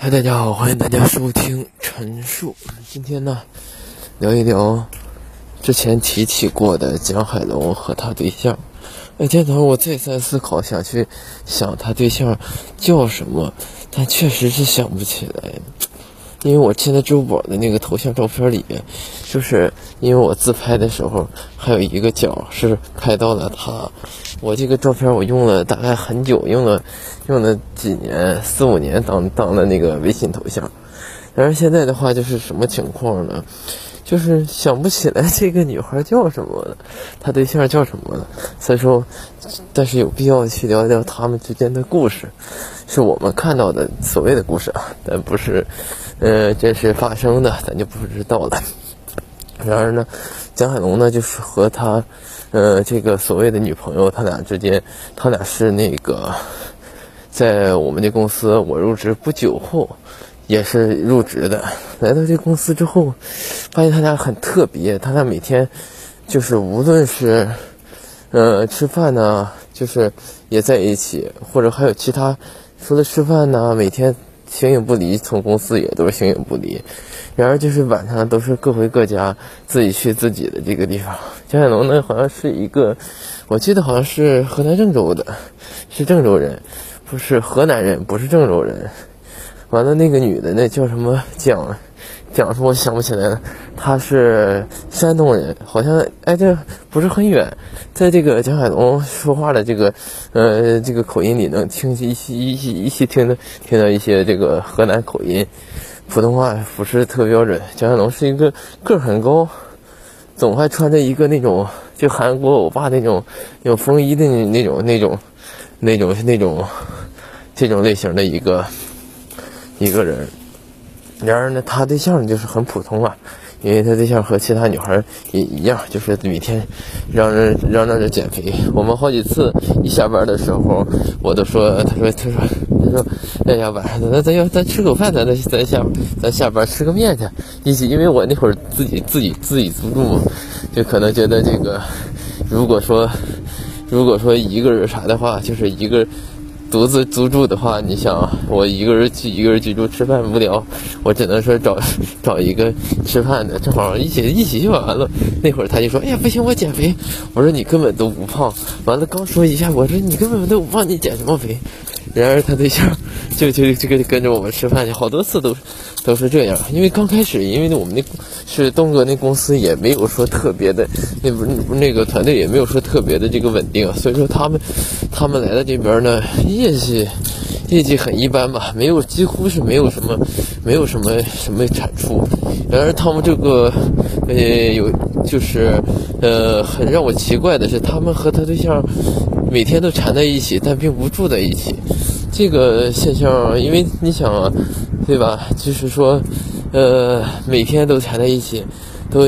嗨，大家好，欢迎大家收听陈述。今天呢，聊一聊之前提起过的蒋海龙和他对象。那天早上我再三思考，想去想他对象叫什么，但确实是想不起来。因为我现在支付宝的那个头像照片里面，就是因为我自拍的时候还有一个角是拍到了他。我这个照片我用了大概很久，用了用了几年，四五年当当的那个微信头像。但是现在的话就是什么情况呢？就是想不起来 这个女孩叫什么了，她对象叫什么了。所以说，但是有必要去聊聊他们之间的故事，是我们看到的所谓的故事啊，但不是。呃，真实发生的咱就不知道了。然而呢，蒋海龙呢，就是和他，呃，这个所谓的女朋友，他俩之间，他俩是那个，在我们的公司，我入职不久后，也是入职的。来到这公司之后，发现他俩很特别，他俩每天，就是无论是，呃，吃饭呢，就是也在一起，或者还有其他，除了吃饭呢，每天。形影不离，从公司也都是形影不离。然而就是晚上都是各回各家，自己去自己的这个地方。江海龙呢，好像是一个，我记得好像是河南郑州的，是郑州人，不是河南人，不是郑州人。完了，那个女的那叫什么蒋？讲说我想不起来了，她是山东人，好像哎这不是很远，在这个蒋海龙说话的这个呃这个口音里能听一些一些一些听的听到一些这个河南口音，普通话不是特标准。蒋海龙是一个个很高，总还穿着一个那种就韩国欧巴那种有风衣的那种那种那种那种这种类型的一个一个人。然而呢，他对象就是很普通啊，因为他对象和其他女孩也一样，就是每天嚷嚷嚷嚷着减肥。我们好几次一下班的时候，我都说，他说，他说，他说，哎呀，晚上咱咱要咱吃口饭，咱咱咱下咱下班吃个面去，一起。因为我那会儿自己自己自己租住嘛，就可能觉得这个，如果说如果说一个人啥的话，就是一个。独自租住的话，你想我一个人去一个人居住吃饭无聊，我只能说找找一个吃饭的，正好一起一起就完了。那会儿他就说：“哎呀，不行，我减肥。”我说：“你根本都不胖。”完了刚说一下，我说：“你根本都不胖，你减什么肥？”然而他对象 就就就跟跟着我们吃饭去，好多次都都是这样。因为刚开始，因为我们那是东哥那公司也没有说特别的，那不那个团队也没有说特别的这个稳定，所以说他们他们来到这边呢，业绩业绩很一般吧，没有几乎是没有什么没有什么什么产出。然而他们这个呃有就是呃很让我奇怪的是，他们和他对象。每天都缠在一起，但并不住在一起。这个现象，因为你想啊，对吧？就是说，呃，每天都缠在一起，都，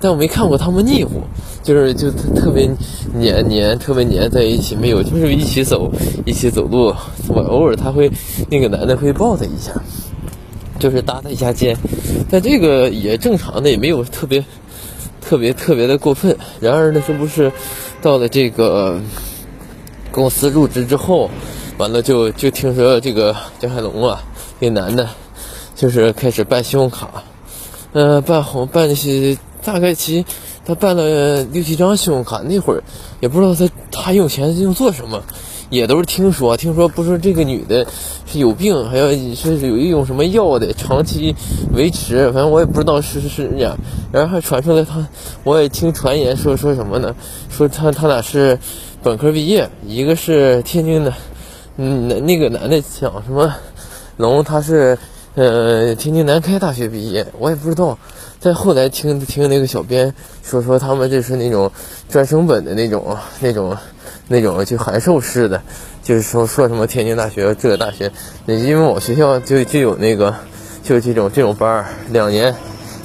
但我没看过他们腻乎，就是就特别黏黏，特别黏在一起，没有，就是一起走，一起走路。我偶尔他会，那个男的会抱他一下，就是搭他一下肩，但这个也正常的，也没有特别特别特别的过分。然而呢，这不是到了这个。公司入职之后，完了就就听说这个江海龙啊，这男的，就是开始办信用卡，呃，办红办那些，大概其他办了六七张信用卡，那会儿也不知道他他用钱用做什么，也都是听说，听说不是这个女的是有病，还要是有一种什么药的长期维持，反正我也不知道是是是这样，然后还传出来他，我也听传言说说什么呢？说他他俩是。本科毕业，一个是天津的，嗯，那那个男的讲什么龙，他是呃天津南开大学毕业，我也不知道。再后来听听那个小编说说他们这是那种专升本的那种那种那种就函授式的，就是说说什么天津大学这个大学，因为我学校就就有那个就这种这种班儿，两年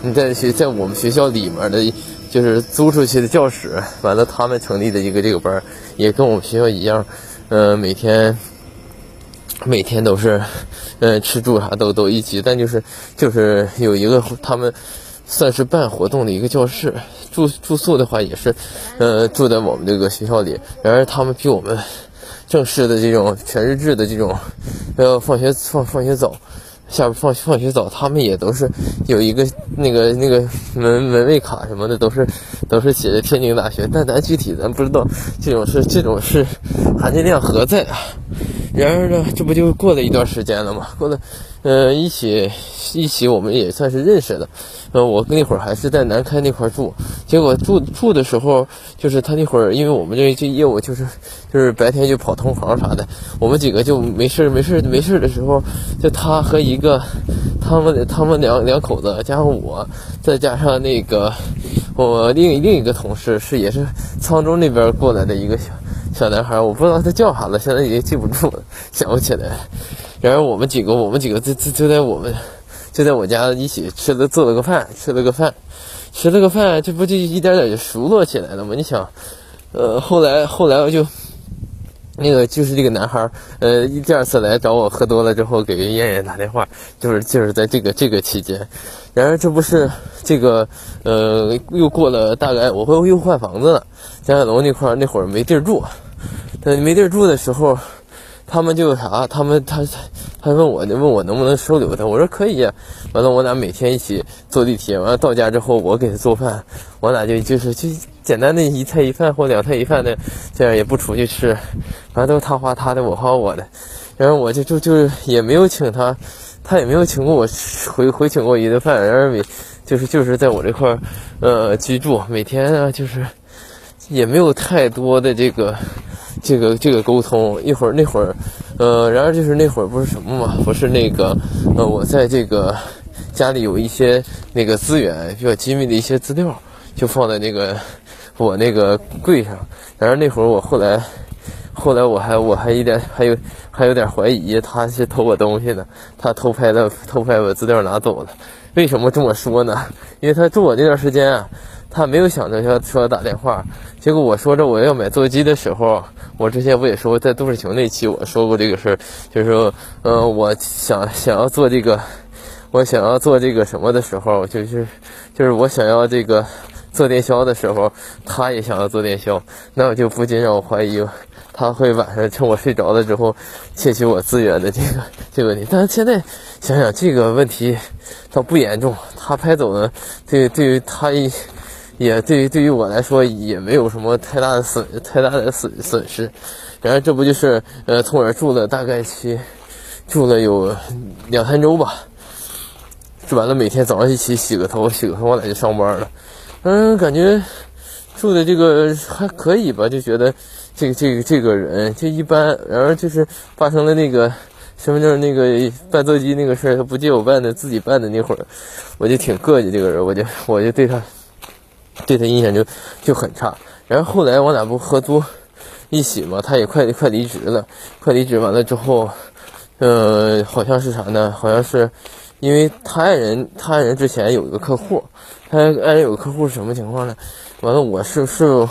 你在学在我们学校里面的。就是租出去的教室，完了他们成立的一个这个班儿，也跟我们学校一样，呃，每天每天都是，呃，吃住啥都都一起，但就是就是有一个他们算是办活动的一个教室，住住宿的话也是，呃，住在我们这个学校里。然而他们比我们正式的这种全日制的这种，呃，放学放放学早，下边放放学早，他们也都是有一个那个那个门门卫卡什么的，都是都是写的天津大学。但咱具体咱不知道，这种事这种事含金量何在啊？然而呢，这不就过了一段时间了吗？过了，呃，一起一起，我们也算是认识的。呃，我那会儿还是在南开那块住，结果住住的时候，就是他那会儿，因为我们这这业务就是就是白天就跑同行啥的，我们几个就没事没事没事的时候，就他和一个他们他们两两口子加上我，再加上那个我另另一个同事是也是沧州那边过来的一个小。小男孩，我不知道他叫啥了，现在已经记不住了，想不起来。然后我们几个，我们几个就就就在我们就在我家一起吃了做了个饭，吃了个饭，吃了个饭，这不就一点点就熟络起来了吗？你想，呃，后来后来我就那个就是这个男孩，呃，第二次来找我喝多了之后，给燕燕打电话，就是就是在这个这个期间。然而这不是这个，呃，又过了大概，我会又换房子了，江海楼那块那会儿没地儿住。等没地儿住的时候，他们就啥？他们他他问我，问我能不能收留他？我说可以。完了，我俩每天一起坐地铁。完了到家之后，我给他做饭，我俩就就是就简单的一菜一饭或两菜一饭的，这样也不出去吃，完了都是他花他的，我花我的。然后我就就就也没有请他，他也没有请过我回回请过一顿饭。然后每就是就是在我这块儿呃居住，每天呢就是也没有太多的这个。这个这个沟通一会儿那会儿，呃，然而就是那会儿不是什么嘛，不是那个，呃，我在这个家里有一些那个资源比较机密的一些资料，就放在那个我那个柜上。然而那会儿我后来，后来我还我还一点还有还有点怀疑他是偷我东西的，他偷拍了偷拍我资料拿走了。为什么这么说呢？因为他住我那段时间啊。他没有想着要说打电话，结果我说着我要买座机的时候，我之前不也说过，在杜世雄那期我说过这个事儿，就是说，呃，我想想要做这个，我想要做这个什么的时候，就是，就是我想要这个做电销的时候，他也想要做电销，那我就不禁让我怀疑，他会晚上趁我睡着了之后窃取我资源的这个这个问题。但是现在想想这个问题倒不严重，他拍走了，对对于他一。也对于对于我来说也没有什么太大的损太大的损损失，然而这不就是呃从我这住了大概去住了有两三周吧，住完了每天早上一起洗个头洗个头我俩就上班了，嗯感觉住的这个还可以吧，就觉得这个这个这个人就一般，然而就是发生了那个身份证那个办座机那个事儿，他不借我办的自己办的那会儿，我就挺膈应这个人，我就我就对他。对他印象就就很差，然后后来我俩不合租一起嘛，他也快快离职了，快离职完了之后，呃，好像是啥呢？好像是因为他爱人，他爱人之前有一个客户，他爱人有个客户是什么情况呢？完了，我是是，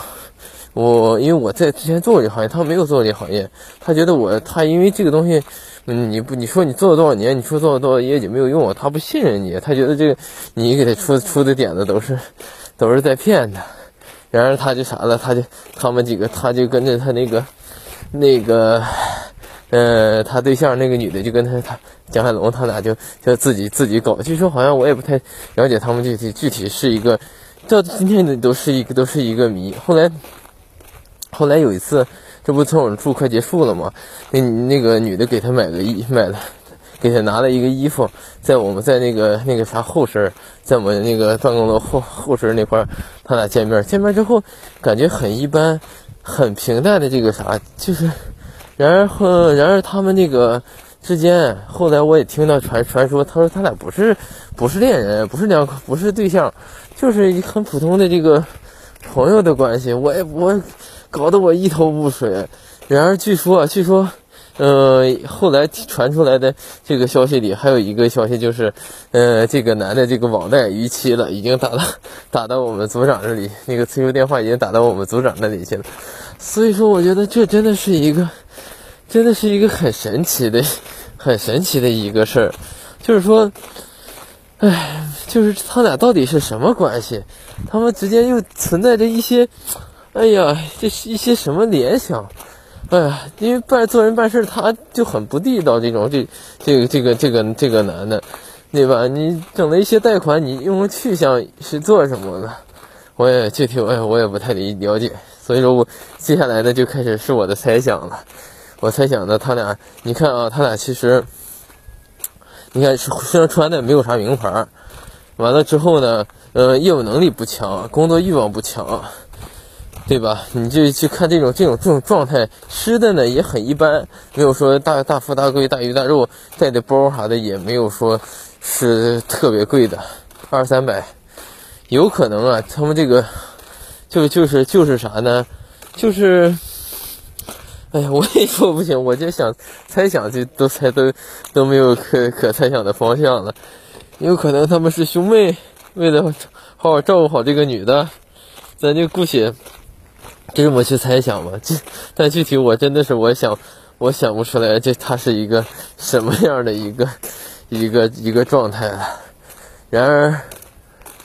我因为我在之前做过这行业，他没有做过这行业，他觉得我他因为这个东西，嗯，你不你说你做了多少年，你说做了多少业绩没有用？他不信任你，他觉得这个你给他出出的点子都是。都是在骗他，然而他就啥了，他就他们几个，他就跟着他那个那个，呃，他对象那个女的就跟他他蒋海龙，他俩就就自己自己搞。据说好像我也不太了解他们具体具体是一个，到今天的都是一个都是一个谜。后来后来有一次，这不从我们住快结束了吗？那那个女的给他买个衣买了。给他拿了一个衣服，在我们在那个那个啥后身，在我们那个办公楼后后身那块儿，他俩见面，见面之后感觉很一般，很平淡的这个啥，就是，然而后然而他们那个之间，后来我也听到传传说，他说他俩不是不是恋人，不是两不是对象，就是很普通的这个朋友的关系，我也我搞得我一头雾水。然而据说啊据说。呃，后来传出来的这个消息里还有一个消息，就是，呃，这个男的这个网贷逾期了，已经打到打到我们组长这里，那个催收电话已经打到我们组长那里去了。所以说，我觉得这真的是一个，真的是一个很神奇的、很神奇的一个事儿。就是说，哎，就是他俩到底是什么关系？他们之间又存在着一些，哎呀，这是一些什么联想？哎呀，因为办做人办事他就很不地道，这种这这个这个这个这个男的，对吧？你整了一些贷款，你用去向是做什么的？我也具体我也我也不太理了解，所以说我接下来呢就开始是我的猜想了。我猜想呢，他俩，你看啊，他俩其实，你看身上穿的没有啥名牌，完了之后呢，呃，业务能力不强，工作欲望不强。对吧？你就去看这种这种这种状态，吃的呢也很一般，没有说大大富大贵、大鱼大肉，带的包啥的也没有说是特别贵的，二三百，有可能啊，他们这个就就是就是啥呢？就是，哎呀，我也说不清，我就想猜想，就都猜都都没有可可猜想的方向了，有可能他们是兄妹，为了好好照顾好这个女的，咱就姑且。就这么去猜想吧，这 但具体我真的是我想，我想不出来，这他是一个什么样的一个 一个一个状态了。然而，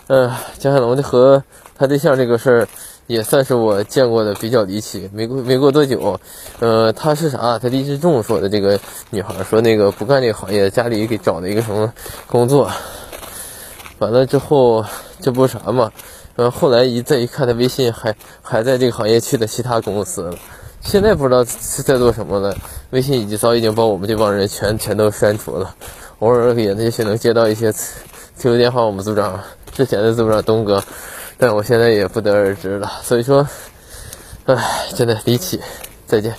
呃，江海龙的和他对象这个事儿，也算是我见过的比较离奇。没过没过多久，呃，他是啥？他李志仲说的这个女孩说那个不干这个行业，家里给找了一个什么工作，完了之后这不啥嘛？嗯，后来一再一看，他微信还还在这个行业去的其他公司了，现在不知道是在做什么了。微信已经早已经把我们这帮人全全都删除了，偶尔也也许能接到一些 QQ 电话，我们组长之前的组长东哥，但我现在也不得而知了。所以说，唉，真的离奇，再见。